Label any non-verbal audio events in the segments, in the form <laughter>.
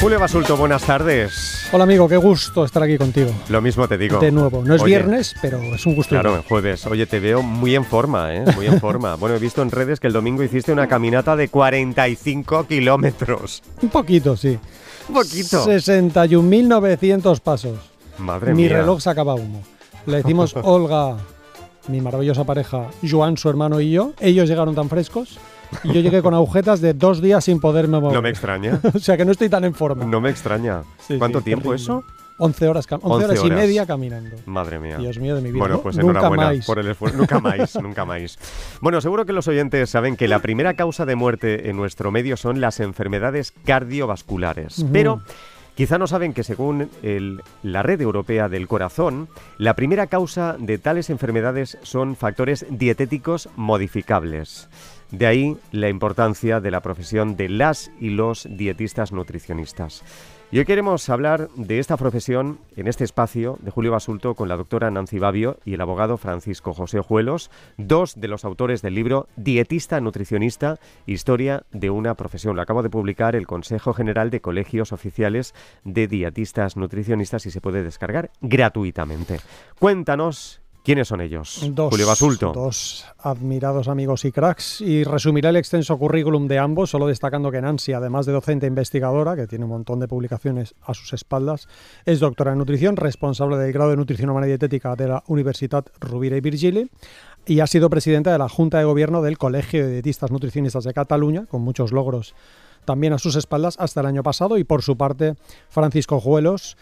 Julio Basulto, buenas tardes. Hola amigo, qué gusto estar aquí contigo. Lo mismo te digo. De nuevo, no es Oye, viernes, pero es un gusto. Claro, en jueves. Oye, te veo muy en forma, ¿eh? Muy en forma. Bueno, he visto en redes que el domingo hiciste una caminata de 45 kilómetros. Un poquito, sí. Un poquito. 61.900 pasos. Madre Mi mía. reloj sacaba humo. Le decimos <laughs> Olga, mi maravillosa pareja, Joan, su hermano y yo. Ellos llegaron tan frescos y yo llegué con agujetas de dos días sin poderme mover. No me extraña. <laughs> o sea que no estoy tan en forma. No me extraña. Sí, ¿Cuánto sí, tiempo eso? 11 horas, cam- 11 11 horas y media caminando. Madre mía. Dios mío de mi vida. Bueno, pues nunca enhorabuena por el esfuerzo. Nunca más, <laughs> nunca más. Bueno, seguro que los oyentes saben que la primera causa de muerte en nuestro medio son las enfermedades cardiovasculares. Pero quizá no saben que según el- la Red Europea del Corazón, la primera causa de tales enfermedades son factores dietéticos modificables. De ahí la importancia de la profesión de las y los dietistas nutricionistas. Y hoy queremos hablar de esta profesión en este espacio de Julio Basulto con la doctora Nancy Babio y el abogado Francisco José Ojuelos, dos de los autores del libro Dietista Nutricionista, Historia de una profesión. Lo acabo de publicar el Consejo General de Colegios Oficiales de Dietistas Nutricionistas y se puede descargar gratuitamente. Cuéntanos quiénes son ellos. Dos, Julio Basulto. dos admirados amigos y cracks. Y resumiré el extenso currículum de ambos, solo destacando que Nancy, además de docente e investigadora, que tiene un montón de publicaciones a sus espaldas, es doctora en nutrición, responsable del grado de nutrición humana y dietética de la Universitat Rovira i Virgili y ha sido presidenta de la Junta de Gobierno del Colegio de Dietistas Nutricionistas de Cataluña, con muchos logros también a sus espaldas hasta el año pasado. Y por su parte, Francisco Juelos,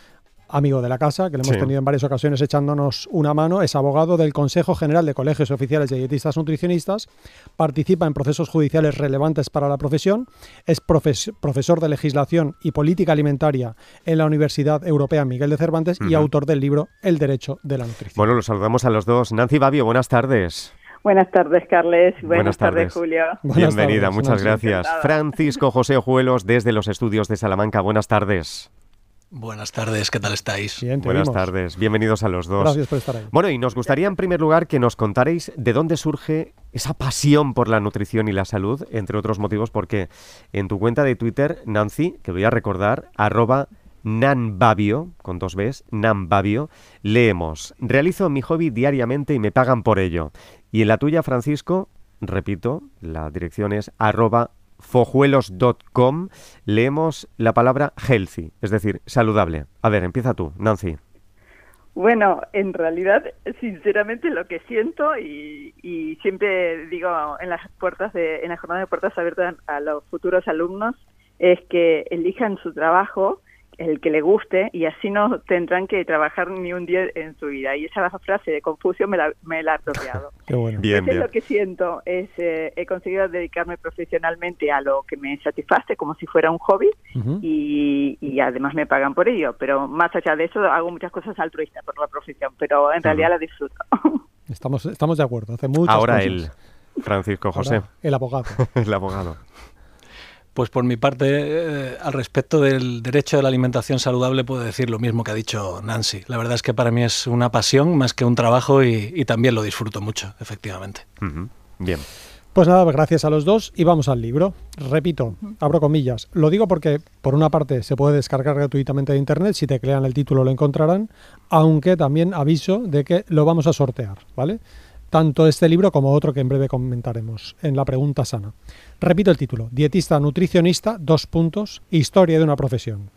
amigo de la casa, que le hemos Sí. tenido en varias ocasiones echándonos una mano, es abogado del Consejo General de Colegios Oficiales de Dietistas Nutricionistas, participa en procesos judiciales relevantes para la profesión, es profes- profesor de legislación y política alimentaria en la Universidad Europea Miguel de Cervantes y autor del libro El Derecho de la Nutrición. Bueno, los saludamos a los dos. Nancy Babio, buenas tardes. Buenas tardes, Carles. Buenas, Buenas tardes. tardes, Julio. Buenas Bienvenida, tardes, muchas gracias. Encantada. Francisco José Ojuelos desde los estudios de Salamanca. Buenas tardes. Buenas tardes, ¿qué tal estáis? Bien, Buenas vimos. tardes. Bienvenidos a los dos. Gracias por estar ahí. Bueno, y nos gustaría en primer lugar que nos contarais de dónde surge esa pasión por la nutrición y la salud, entre otros motivos, porque en tu cuenta de Twitter, Nancy, que voy a recordar, arroba nanbabio, con dos Bs, nanbabio, leemos, realizo mi hobby diariamente y me pagan por ello. Y en la tuya, Francisco, repito, la dirección es arroba fojuelos.com, leemos la palabra healthy, es decir, saludable. A ver, empieza tú, Nancy. Bueno, en realidad, sinceramente, lo que siento y, siempre digo en las puertas de, en la jornada de puertas abiertas a los futuros alumnos es que elijan su trabajo, el que le guste, y así no tendrán que trabajar ni un día en su vida. Y esa frase de Confucio me la, me la he apropiado. <laughs> Qué bueno. Bien, lo que siento, es eh, he conseguido dedicarme profesionalmente a lo que me satisface como si fuera un hobby y, y además me pagan por ello, pero más allá de eso hago muchas cosas altruistas por la profesión, pero en realidad la disfruto. <laughs> Estás, estamos de acuerdo. Hace muchas Ahora cosas. él, Francisco Ahora José, el abogado. <laughs> el abogado. Pues por mi parte, eh, al respecto del derecho de la alimentación saludable, puedo decir lo mismo que ha dicho Nancy. La verdad es que para mí es una pasión más que un trabajo y, y también lo disfruto mucho, efectivamente. Bien. Pues nada, gracias a los dos y vamos al libro. Repito, abro comillas. Lo digo porque, por una parte, se puede descargar gratuitamente de internet. Si teclean el título lo encontrarán. Aunque también aviso de que lo vamos a sortear, ¿vale? Tanto este libro como otro que en breve comentaremos en la pregunta sana. Repito el título: Dietista nutricionista, dos puntos, historia de una profesión.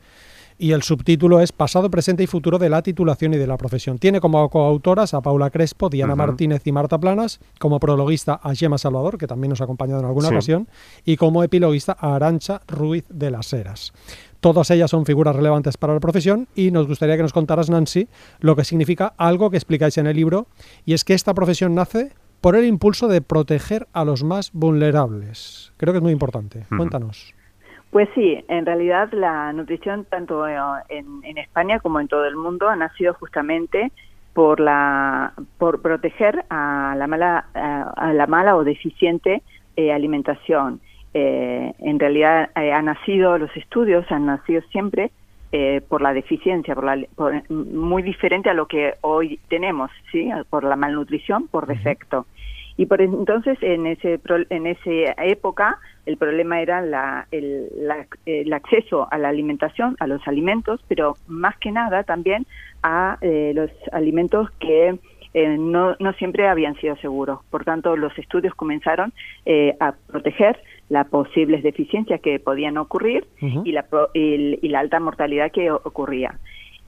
Y el subtítulo es Pasado, presente y futuro de la titulación y de la profesión. Tiene como coautoras a Paula Crespo, Diana. Martínez y Marta Planas, como prologuista a Gemma Salvador, que también nos ha acompañado en alguna Sí. ocasión, y como epiloguista a Arancha Ruiz de las Heras. Todas ellas son figuras relevantes para la profesión y nos gustaría que nos contaras, Nancy, lo que significa algo que explicáis en el libro, y es que esta profesión nace por el impulso de proteger a los más vulnerables. Creo que es muy importante. Cuéntanos. Pues sí, en realidad la nutrición tanto eh, en, en España como en todo el mundo ha nacido justamente por la por proteger a la mala a, la mala o deficiente eh, alimentación. Eh, en realidad eh, ha nacido los estudios han nacido siempre eh, por la deficiencia, por la, por- muy diferente a lo que hoy tenemos, sí, por la malnutrición por defecto. Y por entonces, en, ese, en esa época, el problema era la, el, el, acceso a la alimentación, a los alimentos, pero más que nada también a eh, los alimentos que eh, no, no siempre habían sido seguros. Por tanto, los estudios comenzaron eh, a proteger las posibles deficiencias que podían ocurrir y, la, y, la alta mortalidad que ocurría.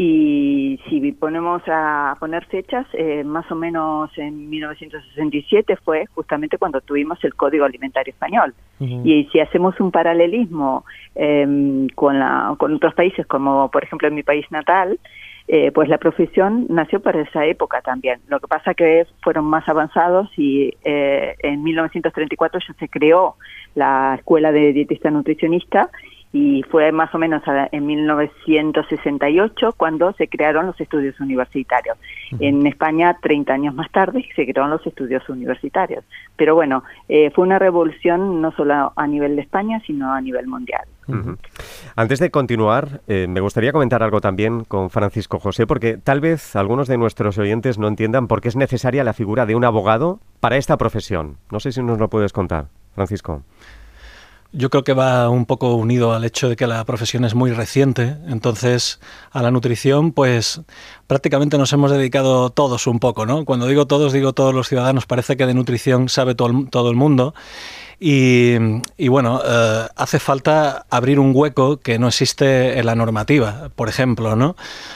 Y si ponemos a poner fechas, eh, más o menos en 1967 fue justamente cuando tuvimos el Código Alimentario Español. Y si hacemos un paralelismo em, con, la, con otros países, como por ejemplo en mi país natal, eh, pues la profesión nació para esa época también. Lo que pasa que fueron más avanzados y eh, en 1934 ya se creó la Escuela de Dietista Nutricionista y fue más o menos en 1968 cuando se crearon los estudios universitarios. En España, 30 años más tarde, se crearon los estudios universitarios. Pero bueno, eh, fue una revolución no solo a nivel de España, sino a nivel mundial. Antes de continuar, eh, me gustaría comentar algo también con Francisco José, porque tal vez algunos de nuestros oyentes no entiendan por qué es necesaria la figura de un abogado para esta profesión. No sé si nos lo puedes contar, Francisco. Yo creo que va un poco unido al hecho de que la profesión es muy reciente, entonces a la nutrición pues prácticamente nos hemos dedicado todos un poco, ¿no? Cuando digo todos, digo todos los ciudadanos, parece que de nutrición sabe todo el, todo el mundo y, bueno, eh, hace falta abrir un hueco que no existe en la normativa, por ejemplo, ¿no?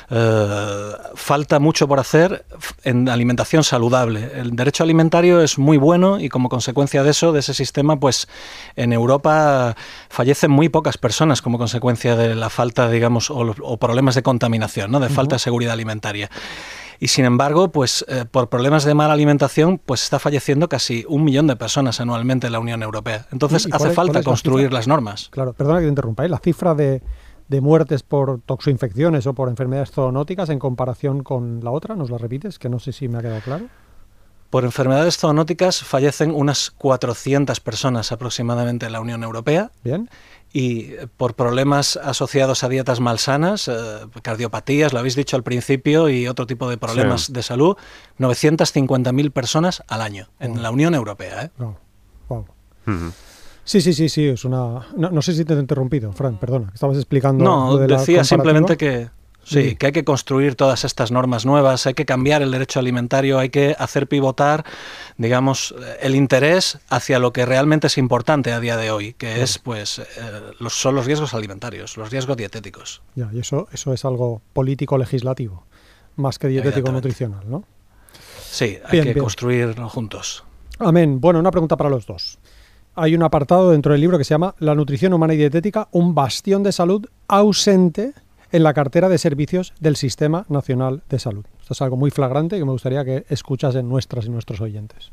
Eh, falta mucho por hacer en alimentación saludable. El derecho alimentario es muy bueno y como consecuencia de eso, de ese sistema, pues en Europa fallecen muy pocas personas como consecuencia de la falta, digamos, o, problemas de contaminación, ¿no? De falta de seguridad alimentaria y sin embargo, pues eh, por problemas de mala alimentación, pues está falleciendo casi un millón de personas anualmente en la Unión Europea. Entonces hace falta construir las normas. Claro, perdona que te interrumpa, ¿eh? la cifra de, de muertes por toxoinfecciones o por enfermedades zoonóticas en comparación con la otra, ¿nos la repites? Que no sé si me ha quedado claro. Por enfermedades zoonóticas fallecen unas 400 personas aproximadamente en la Unión Europea. Bien y por problemas asociados a dietas malsanas, eh, cardiopatías, lo habéis dicho al principio, y otro tipo de problemas de salud, 950.000 personas al año en la Unión Europea. ¿eh? wow. Sí, sí, sí, sí, es una... No, sé si te he interrumpido, Fran, perdona, estabas explicando... No, decía simplemente que Sí, que hay que construir todas estas normas nuevas, hay que cambiar el derecho alimentario, hay que hacer pivotar, digamos, el interés hacia lo que realmente es importante a día de hoy, que es, pues, eh, los, son los riesgos alimentarios, los riesgos dietéticos. Ya, y eso, eso es algo político-legislativo, más que dietético-nutricional, ¿no? Sí, hay que construirlo juntos. Amén. Bueno, una pregunta para los dos. Hay un apartado dentro del libro que se llama La nutrición humana y dietética, un bastión de salud ausente en la cartera de servicios del Sistema Nacional de Salud. Esto es algo muy flagrante que me gustaría que escuchasen nuestras y nuestros oyentes.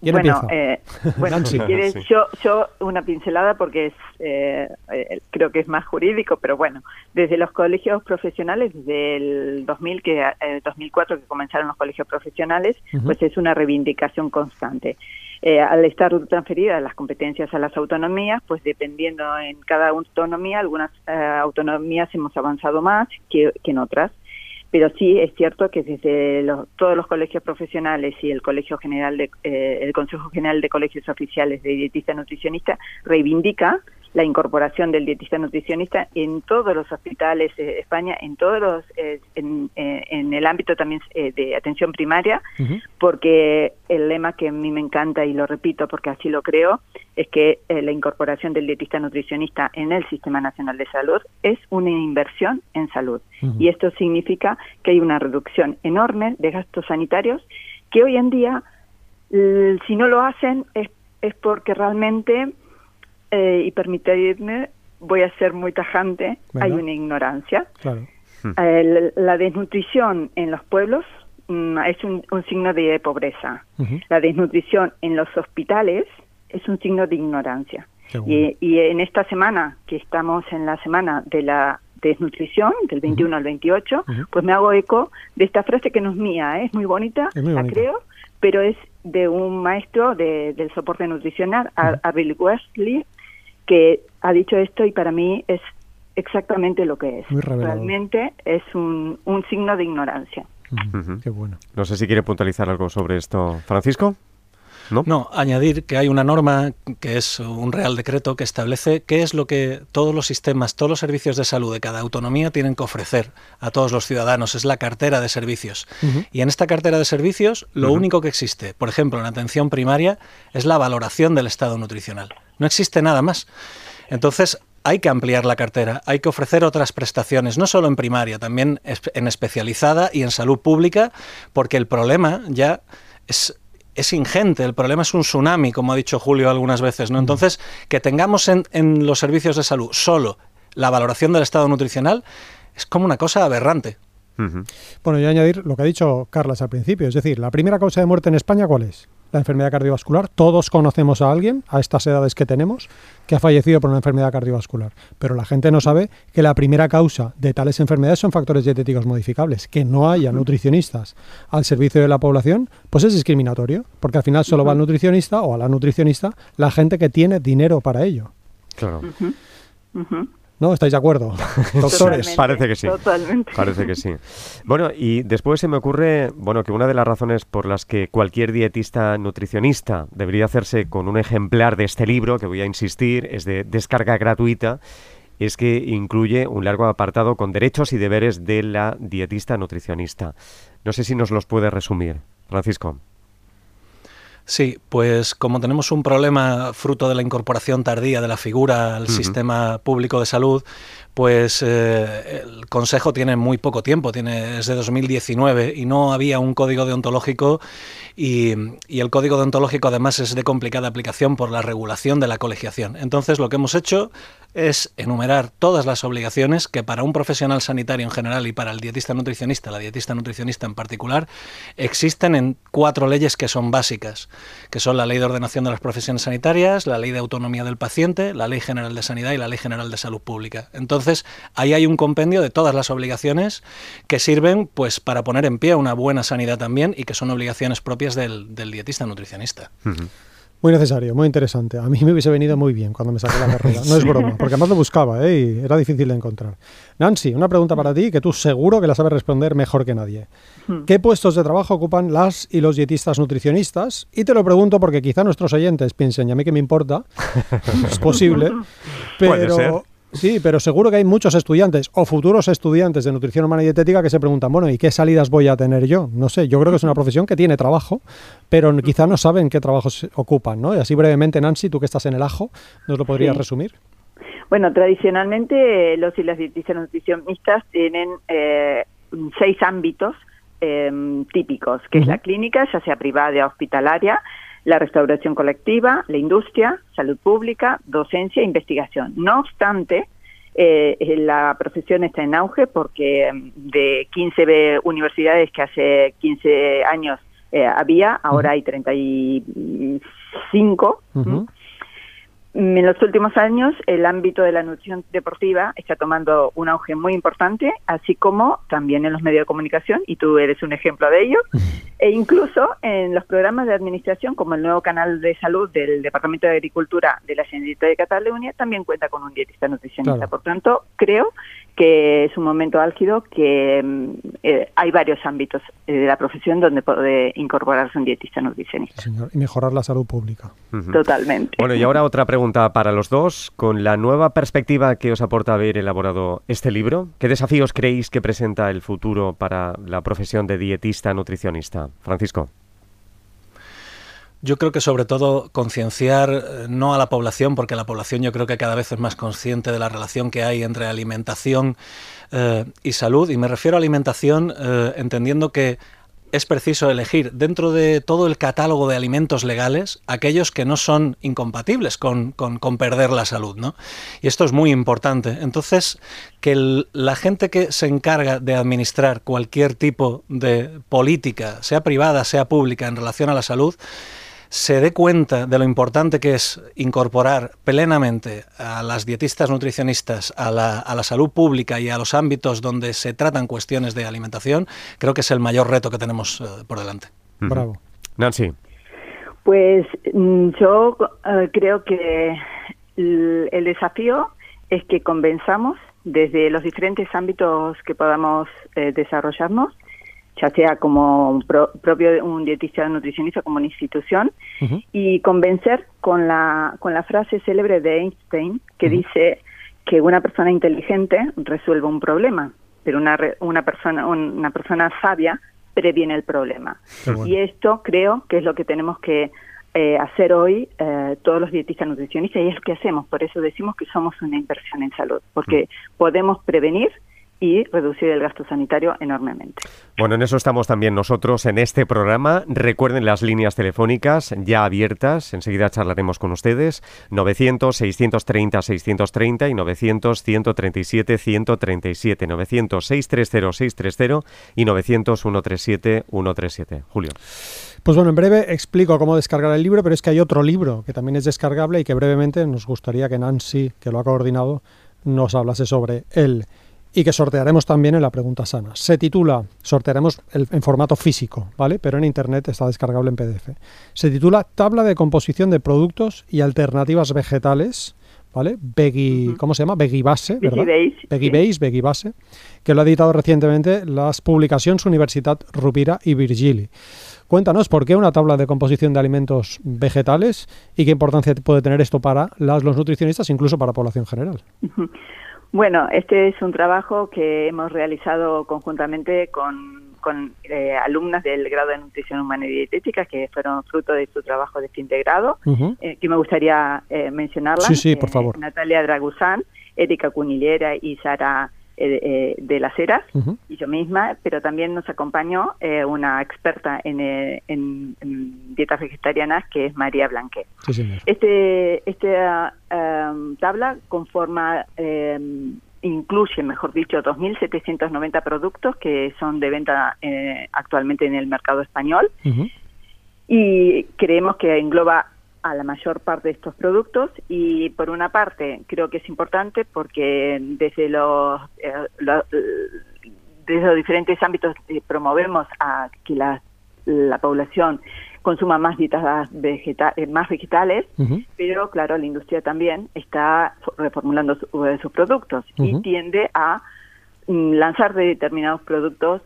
Bueno, eh, <laughs> bueno si quieres, yo, yo una pincelada porque es, eh, eh, creo que es más jurídico, pero bueno, desde los colegios profesionales, desde el 2000 que, 2004 que comenzaron los colegios profesionales, pues es una reivindicación constante. Eh, al estar transferidas las competencias a las autonomías, pues dependiendo en cada autonomía, algunas eh, autonomías hemos avanzado más que, en otras pero sí es cierto que desde todos los colegios profesionales y el Colegio General de, eh, el Consejo General de Colegios Oficiales de Dietista Nutricionista reivindica la incorporación del dietista nutricionista en todos los hospitales de España, en todos los, eh, eh, en, el ámbito también eh, de atención primaria, porque el lema que a mí me encanta y lo repito porque así lo creo, es que la incorporación del dietista nutricionista en el Sistema Nacional de Salud es una inversión en salud. Y esto significa que hay una reducción enorme de gastos sanitarios que hoy en día, si no lo hacen, es, es porque realmente eh, y permitidme, voy a ser muy tajante, hay una ignorancia. Eh, la, desnutrición en los pueblos mm, es un, signo de pobreza. La desnutrición en los hospitales es un signo de ignorancia. Y, y, en esta semana, que estamos en la semana de la desnutrición, del 21 al 28, pues me hago eco de esta frase que no es mía, ¿eh? es muy bonita, la creo, pero es de un maestro de, del soporte nutricional, uh Bill Wesley, que ha dicho esto y para mí es exactamente lo que es. Realmente es un, un signo de ignorancia. Qué bueno. No sé si quiere puntualizar algo sobre esto, Francisco. ¿No? añadir que hay una norma que es un real decreto que establece qué es lo que todos los sistemas, todos los servicios de salud de cada autonomía tienen que ofrecer a todos los ciudadanos. Es la cartera de servicios. Y en esta cartera de servicios, lo único que existe, por ejemplo, en atención primaria, es la valoración del estado nutricional. No existe nada más. Entonces, hay que ampliar la cartera, hay que ofrecer otras prestaciones, no solo en primaria, también en especializada y en salud pública, porque el problema ya es es ingente, el problema es un tsunami, como ha dicho Julio algunas veces, ¿no? Entonces, que tengamos en, en los servicios de salud solo la valoración del estado nutricional es como una cosa aberrante. Bueno, y añadir lo que ha dicho Carlas al principio, es decir, la primera causa de muerte en España, ¿cuál es? La enfermedad cardiovascular. Todos conocemos a alguien, a estas edades que tenemos, que ha fallecido por una enfermedad cardiovascular. Pero la gente no sabe que la primera causa de tales enfermedades son factores dietéticos modificables. Que no haya nutricionistas al servicio de la población, pues es discriminatorio, porque al final solo va al nutricionista o a la nutricionista la gente que tiene dinero para ello. Claro. ¿No? ¿Estáis de acuerdo, <laughs> doctores? Parece que sí. Totalmente. Parece que sí. Bueno, y después se me ocurre, bueno, que una de las razones por las que cualquier dietista nutricionista debería hacerse con un ejemplar de este libro, que voy a insistir, es de descarga gratuita, es que incluye un largo apartado con derechos y deberes de la dietista nutricionista. No sé si nos los puede resumir, Francisco. Sí, pues como tenemos un problema fruto de la incorporación tardía de la figura al sistema público de salud, pues eh, el Consejo tiene muy poco tiempo, tiene desde 2019 y no había un código deontológico y, y, el código deontológico además es de complicada aplicación por la regulación de la colegiación. Entonces lo que hemos hecho es enumerar todas las obligaciones que para un profesional sanitario en general y para el dietista nutricionista, la dietista nutricionista en particular, existen en cuatro leyes que son básicas, que son la Ley de Ordenación de las Profesiones Sanitarias, la Ley de Autonomía del Paciente, la Ley General de Sanidad y la Ley General de Salud Pública. Entonces, ahí hay un compendio de todas las obligaciones que sirven pues para poner en pie una buena sanidad también y que son obligaciones propias del, dietista nutricionista. Muy necesario, muy interesante. A mí me hubiese venido muy bien cuando me saqué la carrera. No es broma, porque además lo buscaba ¿eh? y era difícil de encontrar. Nancy, una pregunta para ti que tú seguro que la sabes responder mejor que nadie. Hmm. ¿Qué puestos de trabajo ocupan las y los dietistas nutricionistas? Y te lo pregunto porque quizá nuestros oyentes piensen, y a mí que me importa, <laughs> es posible, <laughs> pero Sí, pero seguro que hay muchos estudiantes o futuros estudiantes de nutrición humana y dietética que se preguntan, bueno, ¿y qué salidas voy a tener yo? No sé, yo creo que es una profesión que tiene trabajo, pero quizá no saben qué trabajos ocupan, ¿no? Y así brevemente, Nancy, tú que estás en el ajo, ¿nos lo podrías resumir? Bueno, tradicionalmente los y las dietistas nutricionistas tienen eh, seis ámbitos em, típicos, que es la clínica, ya sea privada o hospitalaria, la restauración colectiva, la industria, salud pública, docencia e investigación. No obstante, eh, la profesión está en auge porque mm, de 15 universidades que hace 15 años eh, había, ahora hay 35. En los últimos años, el ámbito de la nutrición deportiva está tomando un auge muy importante, así como también en los medios de comunicación, y tú eres un ejemplo de ello, <laughs> e incluso en los programas de administración, como el nuevo canal de salud del Departamento de Agricultura de la Generalitat de Cataluña, también cuenta con un dietista nutricionista. Por tanto, creo que es un momento álgido que mm, eh, hay varios ámbitos eh, de la profesión donde puede incorporarse un dietista nutricionista. y mejorar la salud pública. Totalmente. Bueno, y ahora otra pregunta para los dos. Con la nueva perspectiva que os aporta haber elaborado este libro, ¿qué desafíos creéis que presenta el futuro para la profesión de dietista nutricionista? Francisco. Yo creo que sobre todo concienciar eh, no a la población, porque la población yo creo que cada vez es más consciente de la relación que hay entre alimentación eh, y salud. Y me refiero a alimentación eh, entendiendo que es preciso elegir dentro de todo el catálogo de alimentos legales aquellos que no son incompatibles con, perder la salud. ¿no? Y esto es muy importante. Entonces, que la gente que se encarga de administrar cualquier tipo de política, sea privada, sea pública, en relación a la salud, se dé cuenta de lo importante que es incorporar plenamente a las dietistas nutricionistas a la, a la, salud pública y a los ámbitos donde se tratan cuestiones de alimentación, creo que es el mayor reto que tenemos eh, por delante. Bravo. Nancy. Pues mm, yo eh, creo que el, desafío es que convenzamos desde los diferentes ámbitos que podamos eh, desarrollarnos ya sea como propio un dietista nutricionista como una institución, y convencer con la, con la frase célebre de Einstein que dice que una persona inteligente resuelve un problema, pero una, una, persona, una persona sabia previene el problema. Y esto creo que es lo que tenemos que eh, hacer hoy eh, todos los dietistas nutricionistas y es lo que hacemos. Por eso decimos que somos una inversión en salud, porque podemos prevenir y reducir el gasto sanitario enormemente. Bueno, en eso estamos también nosotros en este programa. Recuerden las líneas telefónicas ya abiertas. Enseguida charlaremos con ustedes. 900-630-630 y 900-137-137. 900-630-630 y 900-137-137. Julio. Pues bueno, en breve explico cómo descargar el libro, pero es que hay otro libro que también es descargable y que brevemente nos gustaría que Nancy, que lo ha coordinado, nos hablase sobre él y que sortearemos también en la pregunta sana. Se titula, sortearemos en formato físico, ¿vale? Pero en internet está descargable en PDF. Se titula Tabla de composición de productos y alternativas vegetales, ¿vale? Veggie, ¿cómo se llama? Veggie Base, ¿verdad? Veggie Base, Veggie Base, que lo ha editado recientemente las publicaciones Universitat Rupira y Virgili. Cuéntanos por qué una tabla de composición de alimentos vegetales y qué importancia puede tener esto para los nutricionistas, incluso para la población general. Bueno, este es un trabajo que hemos realizado conjuntamente con, eh, alumnas del grado de Nutrición Humana y Dietética que fueron fruto de su trabajo de fin de grado, eh, que me gustaría eh, mencionarlas. Sí, sí, por favor. Natalia Draguzán, Erika Cunilera y Sara eh, eh, de las Heras y yo misma, pero también nos acompañó eh, una experta en, en, dietas vegetarianas que es María Blanquet. este esta um, tabla conforma incluye, mejor dicho, 2.790 productos que son de venta actualmente en el mercado español. Y creemos que engloba a la mayor parte de estos productos y por una parte creo que es importante porque desde los, eh, desde los diferentes ámbitos eh, promovemos a que la, la población consuma más dietas eh, más vegetales, pero claro, la industria también está reformulando sus productos y tiende a mm, lanzar determinados productos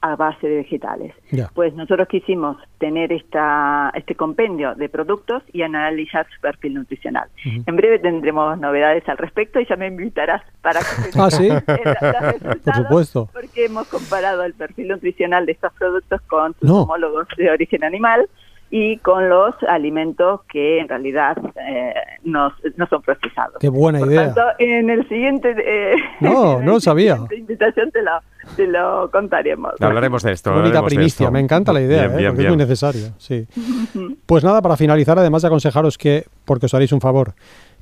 a base de vegetales. Pues nosotros quisimos tener esta, este compendio de productos y analizar su perfil nutricional. En breve tendremos novedades al respecto y ya me invitarás para que <laughs> ah, ¿sí? <laughs> Por supuesto. Porque hemos comparado el perfil nutricional de estos productos con sus homólogos de origen animal y con los alimentos que en realidad eh, no, son procesados. Qué buena Por idea. Tanto, en el siguiente eh, no, <laughs> no lo sabía. invitación te lo, te lo contaremos. Hablaremos de esto. Bonita primicia, me encanta la idea, ¿eh? porque es muy necesario. Sí. <laughs> pues nada, para finalizar, además de aconsejaros que, porque os haréis un favor,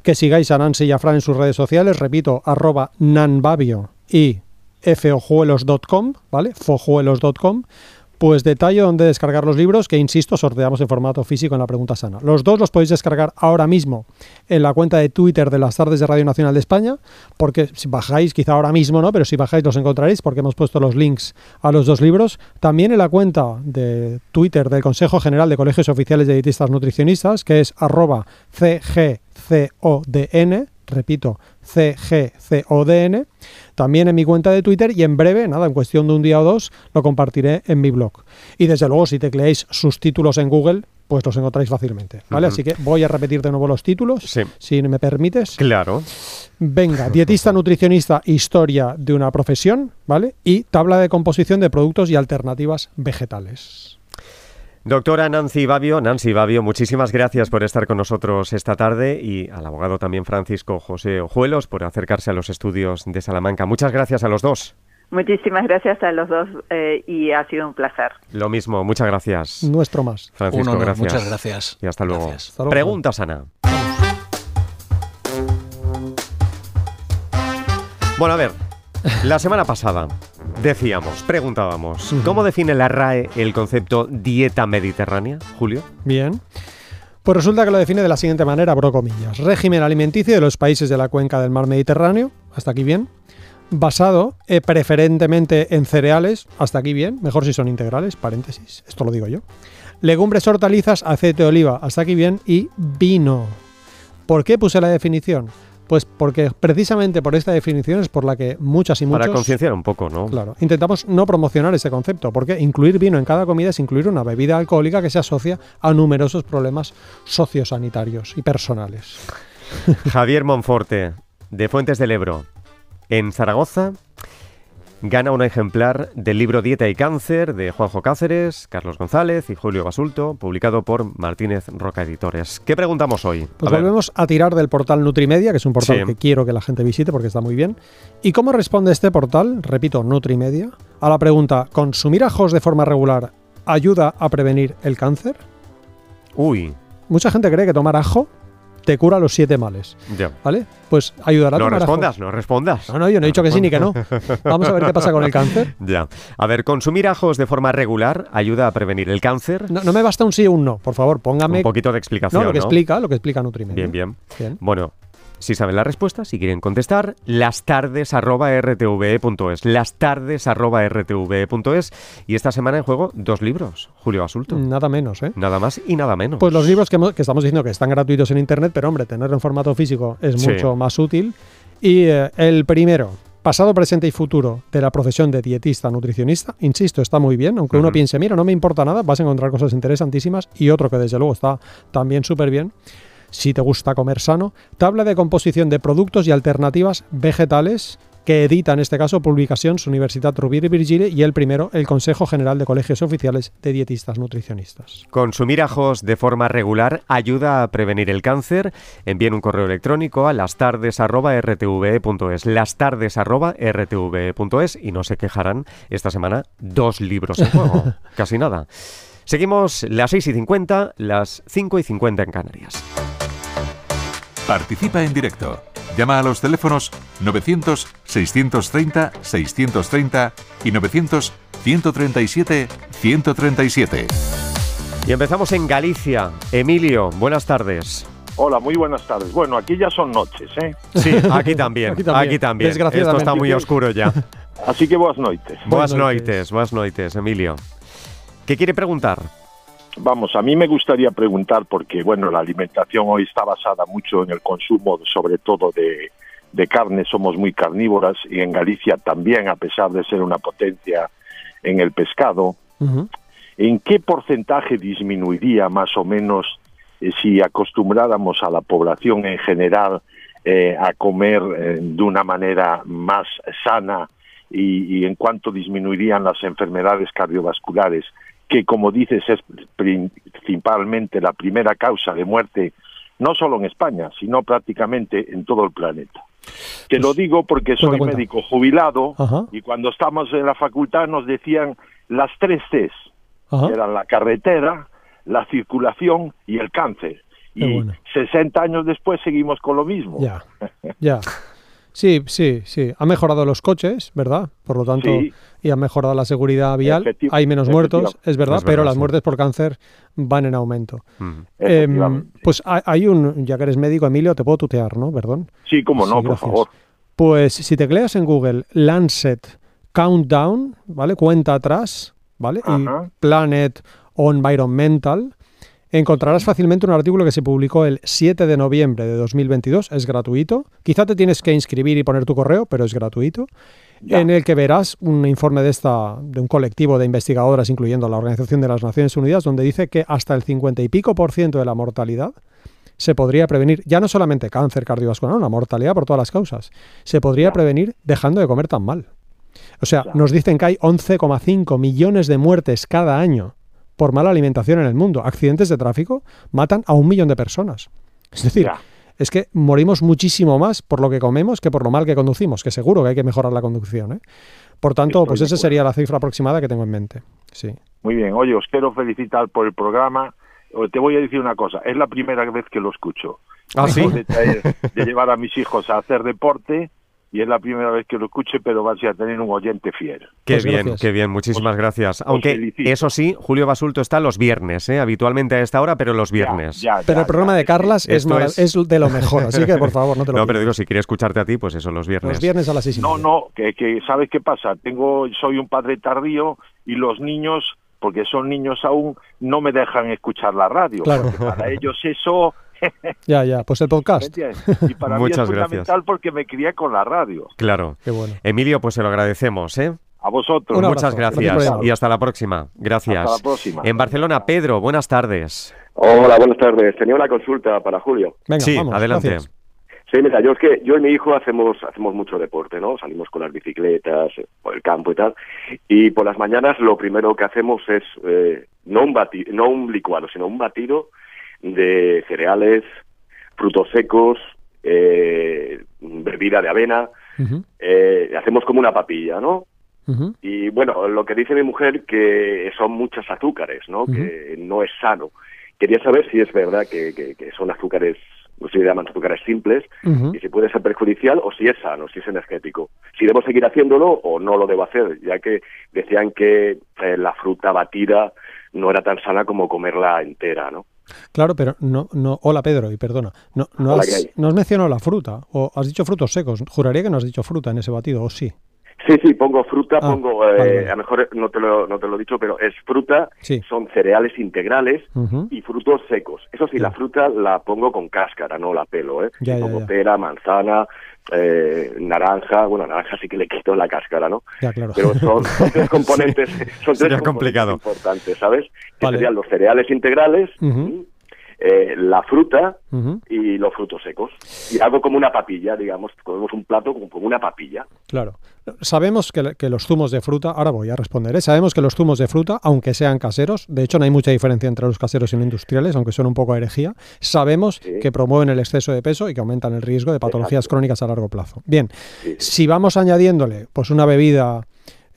que sigáis a Nancy y a Fran en sus redes sociales, repito, arroba nanbabio y fojuelos.com, ¿vale? fojuelos.com pues detalle dónde descargar los libros que, insisto, sorteamos en formato físico en la pregunta sana. Los dos los podéis descargar ahora mismo en la cuenta de Twitter de las tardes de Radio Nacional de España, porque si bajáis, quizá ahora mismo no, pero si bajáis los encontraréis porque hemos puesto los links a los dos libros. También en la cuenta de Twitter del Consejo General de Colegios Oficiales de Dietistas Nutricionistas, que es arroba cgcodn, repito, CGCODN, también en mi cuenta de Twitter y en breve, nada, en cuestión de un día o dos, lo compartiré en mi blog. Y desde luego, si tecleáis sus títulos en Google, pues los encontráis fácilmente, ¿vale? Así que voy a repetir de nuevo los títulos, si me permites. Claro. Venga, <laughs> dietista, nutricionista, historia de una profesión, ¿vale? Y tabla de composición de productos y alternativas vegetales. Doctora Nancy Babio, Nancy Babio, muchísimas gracias por estar con nosotros esta tarde y al abogado también Francisco José Ojuelos por acercarse a los estudios de Salamanca. Muchas gracias a los dos. Muchísimas gracias a los dos eh, y ha sido un placer. Lo mismo, muchas gracias. Nuestro más. Francisco, gracias. Muchas gracias. Y hasta luego. Pregunta sana. Bueno, a ver, la semana pasada decíamos, preguntábamos, ¿cómo define la RAE el concepto dieta mediterránea, Julio? Bien. Pues resulta que lo define de la siguiente manera, abro comillas. Régimen alimenticio de los países de la cuenca del mar Mediterráneo, hasta aquí bien. Basado eh, preferentemente en cereales, hasta aquí bien, mejor si son integrales, paréntesis, esto lo digo yo. Legumbres, hortalizas, aceite de oliva, hasta aquí bien, y vino. ¿Por qué puse la definición? Pues porque precisamente por esta definición es por la que muchas y muchos... Para concienciar un poco, ¿no? Claro. Intentamos no promocionar ese concepto, porque incluir vino en cada comida es incluir una bebida alcohólica que se asocia a numerosos problemas sociosanitarios y personales. Javier Monforte, de Fuentes del Ebro. En Zaragoza gana un ejemplar del libro Dieta y Cáncer de Juanjo Cáceres, Carlos González y Julio Basulto, publicado por Martínez Roca Editores. ¿Qué preguntamos hoy? Pues volvemos a tirar del portal Nutrimedia, que es un portal que quiero que la gente visite porque está muy bien. ¿Y cómo responde este portal, repito, Nutrimedia, a la pregunta, ¿consumir ajos de forma regular ayuda a prevenir el cáncer? Uy. Mucha gente cree que tomar ajo te cura los siete males. Ya. ¿Vale? Pues ayudará a No respondas, no respondas. No, no, yo no he dicho que sí ni que no. <laughs> Vamos a ver qué pasa con el cáncer. Ya. A ver, consumir ajos de forma regular ayuda a prevenir el cáncer. No, no me basta un sí o un no. Por favor, póngame. Un poquito de explicación. No, lo que explica, lo que explica Nutrimedia. Bien, bien. bien. Bueno, si saben la respuesta, si quieren contestar, lastardes.rtve.es. Lastardes.rtve.es. Y esta semana en juego dos libros, Julio Basulto. Nada menos, ¿eh? Nada más y nada menos. Pues los libros que, que estamos diciendo que están gratuitos en internet, pero hombre, tenerlo en formato físico es Sí. mucho más útil. Y eh, el primero, pasado, presente y futuro de la profesión de dietista nutricionista, insisto, está muy bien, aunque uno piense, mira, no me importa nada, vas a encontrar cosas interesantísimas. Y otro que desde luego está también súper bien, si te gusta comer sano, tabla de composición de productos y alternativas vegetales que edita en este caso Publicaciones Universitat Rovira y Virgili y el primero, el Consejo General de Colegios Oficiales de Dietistas Nutricionistas. Consumir ajos de forma regular ayuda a prevenir el cáncer. Envíen un correo electrónico a lastardes.rtve.es. Lastardes.rtve.es y no se quejarán esta semana dos libros en juego. <laughs> Casi nada. Seguimos las 6 y 50, las 5 y 50 en Canarias. Participa en directo. Llama a los teléfonos 900-630-630 y 900-137-137. Y empezamos en Galicia. Emilio, buenas tardes. Hola, muy buenas tardes. Bueno, aquí ya son noches, ¿eh? Sí, aquí también. <laughs> Aquí también, Aquí también. Esto está muy oscuro ya. Así que buenas noites. Buenas Buenas noites, noites. buenas noites, Emilio. ¿Qué quiere preguntar? Vamos, a mí me gustaría preguntar, porque bueno, la alimentación hoy está basada mucho en el consumo, sobre todo de, de carne, somos muy carnívoras y en Galicia también, a pesar de ser una potencia en el pescado. ¿En qué porcentaje disminuiría más o menos eh, si acostumbráramos a la población en general eh, a comer eh, de una manera más sana y, y en cuánto disminuirían las enfermedades cardiovasculares, que como dices es principalmente la primera causa de muerte no solo en España, sino prácticamente en todo el planeta? Te lo digo porque cuenta, soy cuenta. médico jubilado Ajá. y cuando estamos en la facultad nos decían las tres Cs Ajá. eran la carretera, la circulación y el cáncer. Qué y bueno. 60 años después seguimos con lo mismo. Ya, ya. <laughs> Sí, sí, sí. Ha mejorado los coches, ¿verdad? Por lo tanto, Sí. y ha mejorado la seguridad vial. Hay menos muertos, es verdad, Es pero las muertes por cáncer van en aumento. Mm. Em, pues ha- hay un, ya que eres médico, Emilio, te puedo tutear, ¿no? Perdón. sí, como no, Sí, por favor. Pues si tecleas en Google Lancet Countdown, ¿vale? Cuenta atrás, ¿vale? Ajá. Y Planet o Environmental, encontrarás fácilmente un artículo que se publicó el 7 de noviembre de 2022, es gratuito. Quizá te tienes que inscribir y poner tu correo, pero es gratuito. Ya. En el que verás un informe de esta de un colectivo de investigadoras, incluyendo la Organización de las Naciones Unidas, donde dice que hasta el 50 y pico por ciento de la mortalidad se podría prevenir, ya no solamente cáncer cardiovascular, no, la mortalidad por todas las causas, se podría Ya. prevenir dejando de comer tan mal. O sea, Ya. nos dicen que hay 11,5 millones de muertes cada año por mala alimentación en el mundo. Accidentes de tráfico matan a un millón de personas. Es decir, Ya. es que morimos muchísimo más por lo que comemos que por lo mal que conducimos, que seguro que hay que mejorar la conducción. ¿eh? Por tanto, Estoy pues esa sería la cifra aproximada que tengo en mente. Sí. Muy bien, oye, os quiero felicitar por el programa. Te voy a decir una cosa, es la primera vez que lo escucho. ¿Ah, sí? De, traer- de llevar a mis hijos a hacer deporte y es la primera vez que lo escuche, pero vas a tener un oyente fiel. Qué Pues bien, gracias. qué bien, muchísimas gracias. Aunque eso sí, Julio Basulto está los viernes, ¿eh? habitualmente a esta hora, pero los viernes. Ya, ya, Pero ya, el programa ya, de. Carlas es, es- es de lo mejor, así que por favor, no te lo <laughs> No, pero digo, si quiere escucharte a ti, pues eso, los viernes. Los viernes a las seis y No, media. no, que, que ¿sabes qué pasa? Tengo, soy un padre tardío y los niños, porque son niños aún, no me dejan escuchar la radio. Claro. Porque para ellos eso <laughs> Ya, ya, pues el podcast. Y para mí es Muchas fundamental gracias. porque me crié con la radio. Claro. Qué bueno. Emilio, pues se lo agradecemos, ¿eh? A vosotros. Muchas Gracias gracias y hasta la próxima. Gracias. Hasta la próxima. En Barcelona, Pedro, buenas tardes. Hola, buenas tardes. Tenía una consulta para Julio. Venga, sí, vamos, adelante. gracias. Sí, mira, yo es que yo y mi hijo hacemos hacemos mucho deporte, ¿no? Salimos con las bicicletas eh, por el campo y tal. Y por las mañanas lo primero que hacemos es eh, no un bati- no un licuado, sino un batido de cereales, frutos secos, eh, bebida de avena. Eh, hacemos como una papilla, ¿no? Y bueno, lo que dice mi mujer que son muchos azúcares, ¿no? Que no es sano. Quería saber si es verdad que, que- que son azúcares, no se llaman azúcares simples, y si puede ser perjudicial o si es sano, si es energético. Si debo seguir haciéndolo o no lo debo hacer, ya que decían que eh, la fruta batida no era tan sana como comerla entera, ¿no? Claro, pero no, no. Hola Pedro, y perdona. No, no, Hola, has, no has mencionado la fruta, o has dicho frutos secos. Juraría que no has dicho fruta en ese batido, o sí. Sí, sí, pongo fruta, Ah, pongo, eh, vale, vale. a lo mejor no te, lo, no te lo he dicho, pero es fruta, Sí. son cereales integrales y frutos secos. Eso sí, Ya. la fruta la pongo con cáscara, no la pelo, ¿eh? Ya, Y ya, pongo ya. pera, manzana, eh, naranja, bueno, naranja sí que le quito la cáscara, ¿no? Ya, claro. Pero son, <laughs> son tres componentes, son tres sería componentes complicado. importantes, ¿sabes? Que Vale. serían los cereales integrales. Eh, la fruta y los frutos secos. Y hago como una papilla, digamos, comemos un plato como, como una papilla. Claro. Sabemos que, que los zumos de fruta, ahora voy a responder, ¿eh? sabemos que los zumos de fruta, aunque sean caseros, de hecho no hay mucha diferencia entre los caseros y los industriales, aunque son un poco herejía, sabemos Sí. que promueven el exceso de peso y que aumentan el riesgo de patologías Exacto. crónicas a largo plazo. Bien, sí. si vamos añadiéndole pues una bebida,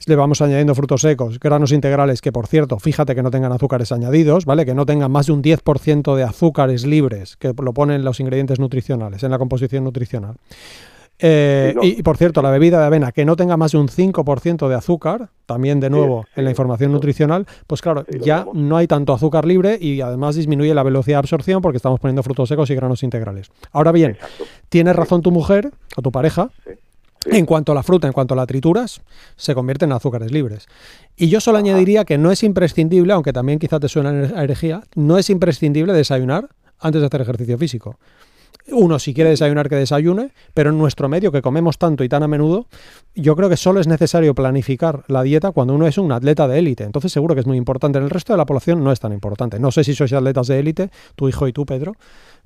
le vamos añadiendo frutos secos, granos integrales, que por cierto, fíjate que no tengan azúcares añadidos, ¿vale? Que no tengan más de un 10% de azúcares libres, que lo ponen los ingredientes nutricionales, en la composición nutricional. Eh, no. y, y, por cierto, la bebida de avena que no tenga más de un 5% de azúcar, también de nuevo sí, en la información nutricional, pues claro, sí, ya no hay tanto azúcar libre y además disminuye la velocidad de absorción porque estamos poniendo frutos secos y granos integrales. Ahora bien, Exacto. tiene razón tu mujer o tu pareja Sí. En cuanto a la fruta, en cuanto a la trituras, se convierten en azúcares libres. Y yo solo añadiría que no es imprescindible, aunque también quizá te suena a herejía, no es imprescindible desayunar antes de hacer ejercicio físico. Uno, si quiere desayunar, que desayune, pero en nuestro medio, que comemos tanto y tan a menudo, yo creo que solo es necesario planificar la dieta cuando uno es un atleta de élite. Entonces seguro que es muy importante. En el resto de la población no es tan importante. No sé si sois atletas de élite, tu hijo y tú, Pedro,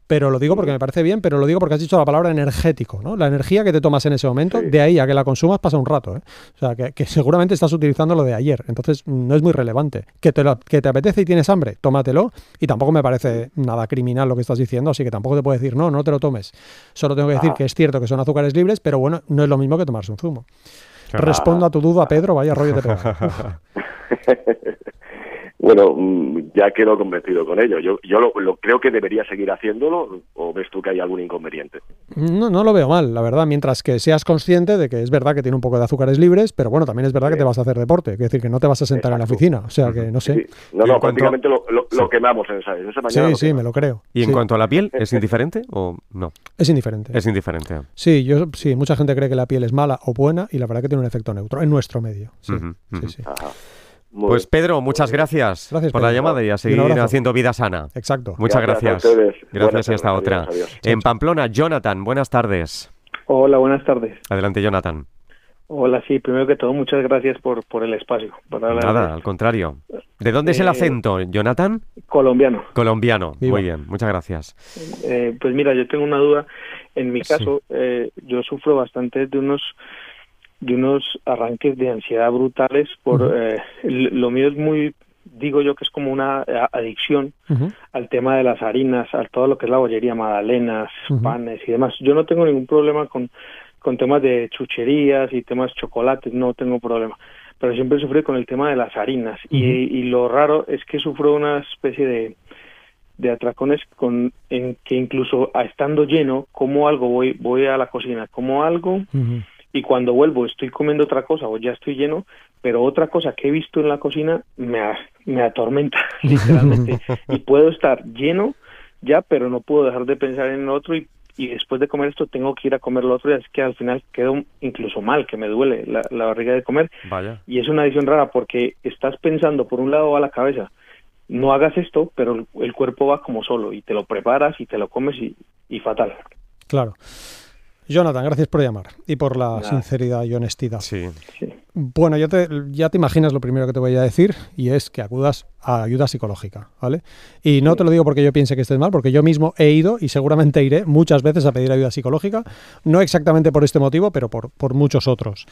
pero lo digo porque me parece bien, pero lo digo porque has dicho la palabra energético, ¿no? La energía que te tomas en ese momento, Sí. de ahí a que la consumas pasa un rato, ¿eh? O sea, que, que seguramente estás utilizando lo de ayer, entonces no es muy relevante. Que te, lo- que te apetece y tienes hambre, tómatelo, y tampoco me parece nada criminal lo que estás diciendo, así que tampoco te puedo decir, no, no te lo tomes. Solo tengo que decir Ah. que es cierto que son azúcares libres, pero bueno, no es lo mismo que tomarse un zumo. Respondo a tu duda, Pedro, vaya rollo pega. <laughs> <laughs> Bueno, mm, ya quedo convencido con ello. Yo, yo lo, lo- creo que debería seguir haciéndolo o ves tú que hay algún inconveniente. No, no lo veo mal, la verdad, mientras que seas consciente de que es verdad que tiene un poco de azúcares libres, pero bueno, también es verdad que te vas a hacer deporte, es decir, que no te vas a sentar en la oficina, o sea que no sé. Sí. No, no, cuanto- prácticamente lo, lo- lo Sí. quemamos en esa, en esa Sí, mañana. sí, quemamos. me lo creo. ¿Y en Sí, cuanto a la piel, es <laughs> indiferente o no? Es indiferente. Es indiferente. Sí, yo sí, mucha gente cree que la piel es mala o buena y la verdad que tiene un efecto neutro en nuestro medio. Sí, sí, sí. Ajá. Muy Pues. Pedro, muchas gracias, Gracias, por la llamada y a seguir haciendo vida sana. Exacto. Muchas Gracias gracias. a ustedes. Gracias y hasta tardes. otra. Adiós, adiós. En Pamplona, Jonathan, buenas tardes. Hola, buenas tardes. Adelante, Jonathan. Hola, sí, primero que todo, muchas gracias por, por el espacio. Por Nada, de al contrario. ¿De dónde es el Eh, acento, Jonathan? colombiano. Colombiano. Viva. Muy bien, muchas gracias. Eh, pues mira, yo tengo una duda. En mi Sí. caso, eh, yo sufro bastante de unos de unos arranques de ansiedad brutales. Por eh, lo mío es muy, digo yo que es como una eh, adicción al tema de las harinas, a todo lo que es la bollería, magdalenas, panes y demás. Yo no tengo ningún problema con, con temas de chucherías y temas de chocolates, no tengo problema. Pero siempre sufrí con el tema de las harinas. y, y lo raro es que sufro una especie de, de atracones con, en que incluso estando lleno, como algo, voy, voy a la cocina, como algo. Y cuando vuelvo estoy comiendo otra cosa o ya estoy lleno, pero otra cosa que he visto en la cocina me, me atormenta <laughs> literalmente y puedo estar lleno ya, pero no puedo dejar de pensar en lo otro y, y después de comer esto tengo que ir a comer lo otro y es que al final quedo incluso mal, que me duele la, la barriga de comer Vaya. y es una decisión rara porque estás pensando por un lado a la cabeza no hagas esto, pero el, el cuerpo va como solo y te lo preparas y te lo comes y, y fatal. Claro. Jonathan, gracias por llamar y por la Nada. sinceridad y honestidad. Sí. Sí. Bueno, ya te, ya te imaginas lo primero que te voy a decir y es que acudas a ayuda psicológica, ¿vale? Y no te lo digo porque yo piense que estés mal, porque yo mismo he ido y seguramente iré muchas veces a pedir ayuda psicológica, no exactamente por este motivo, pero por, por muchos otros.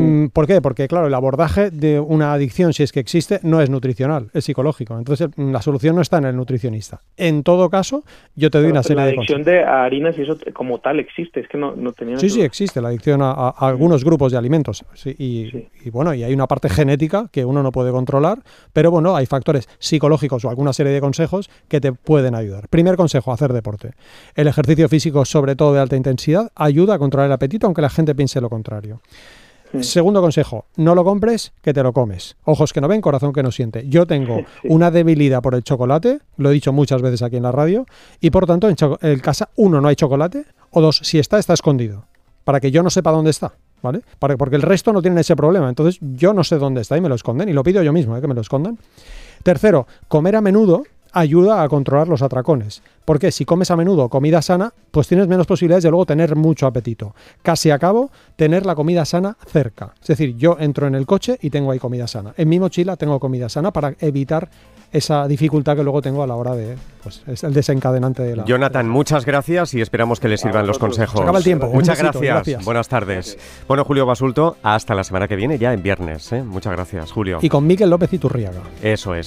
Mm, ¿Por qué? Porque, claro, el abordaje de una adicción, si es que existe, no es nutricional, es psicológico. Entonces, mm, la solución no está en el nutricionista. En todo caso, yo te doy una serie la de adicción consejos. de harinas y eso como tal existe, es que no, no tenía... Sí, sí, existe la adicción a, algunos grupos de alimentos. Sí, y, Sí. y bueno, y hay una parte genética que uno no puede controlar, pero bueno, hay factores psicológicos o alguna serie de consejos que te pueden ayudar. Primer consejo, hacer deporte. El ejercicio físico, sobre todo de alta intensidad, ayuda a controlar el apetito, aunque la gente piense lo contrario. Segundo consejo, no lo compres, que te lo comes. Ojos que no ven, corazón que no siente. Yo tengo <laughs> una debilidad por el chocolate, lo he dicho muchas veces aquí en la radio, y por tanto en, casa, uno, no hay chocolate, o dos, si está, está escondido, para que yo no sepa dónde está, ¿vale? Para- porque el resto no tienen ese problema, entonces yo no sé dónde está y me lo esconden, y lo pido yo mismo, ¿eh? que me lo escondan. Tercero, comer a menudo ayuda a controlar los atracones. Porque si comes a menudo comida sana, pues tienes menos posibilidades de luego tener mucho apetito. Casi acabo, tener la comida sana cerca. Es decir, yo entro en el coche y tengo ahí comida sana. En mi mochila tengo comida sana para evitar esa dificultad que luego tengo a la hora de, pues es el desencadenante de la... Jonathan, muchas gracias y esperamos que le sirvan los consejos. Se acaba el tiempo. Muchas besito, gracias. gracias. Buenas tardes. Bueno, Julio Basulto, hasta la semana que viene, ya en viernes. ¿eh? Muchas gracias, Julio. Y con Miquel López Iturriaga. Eso es.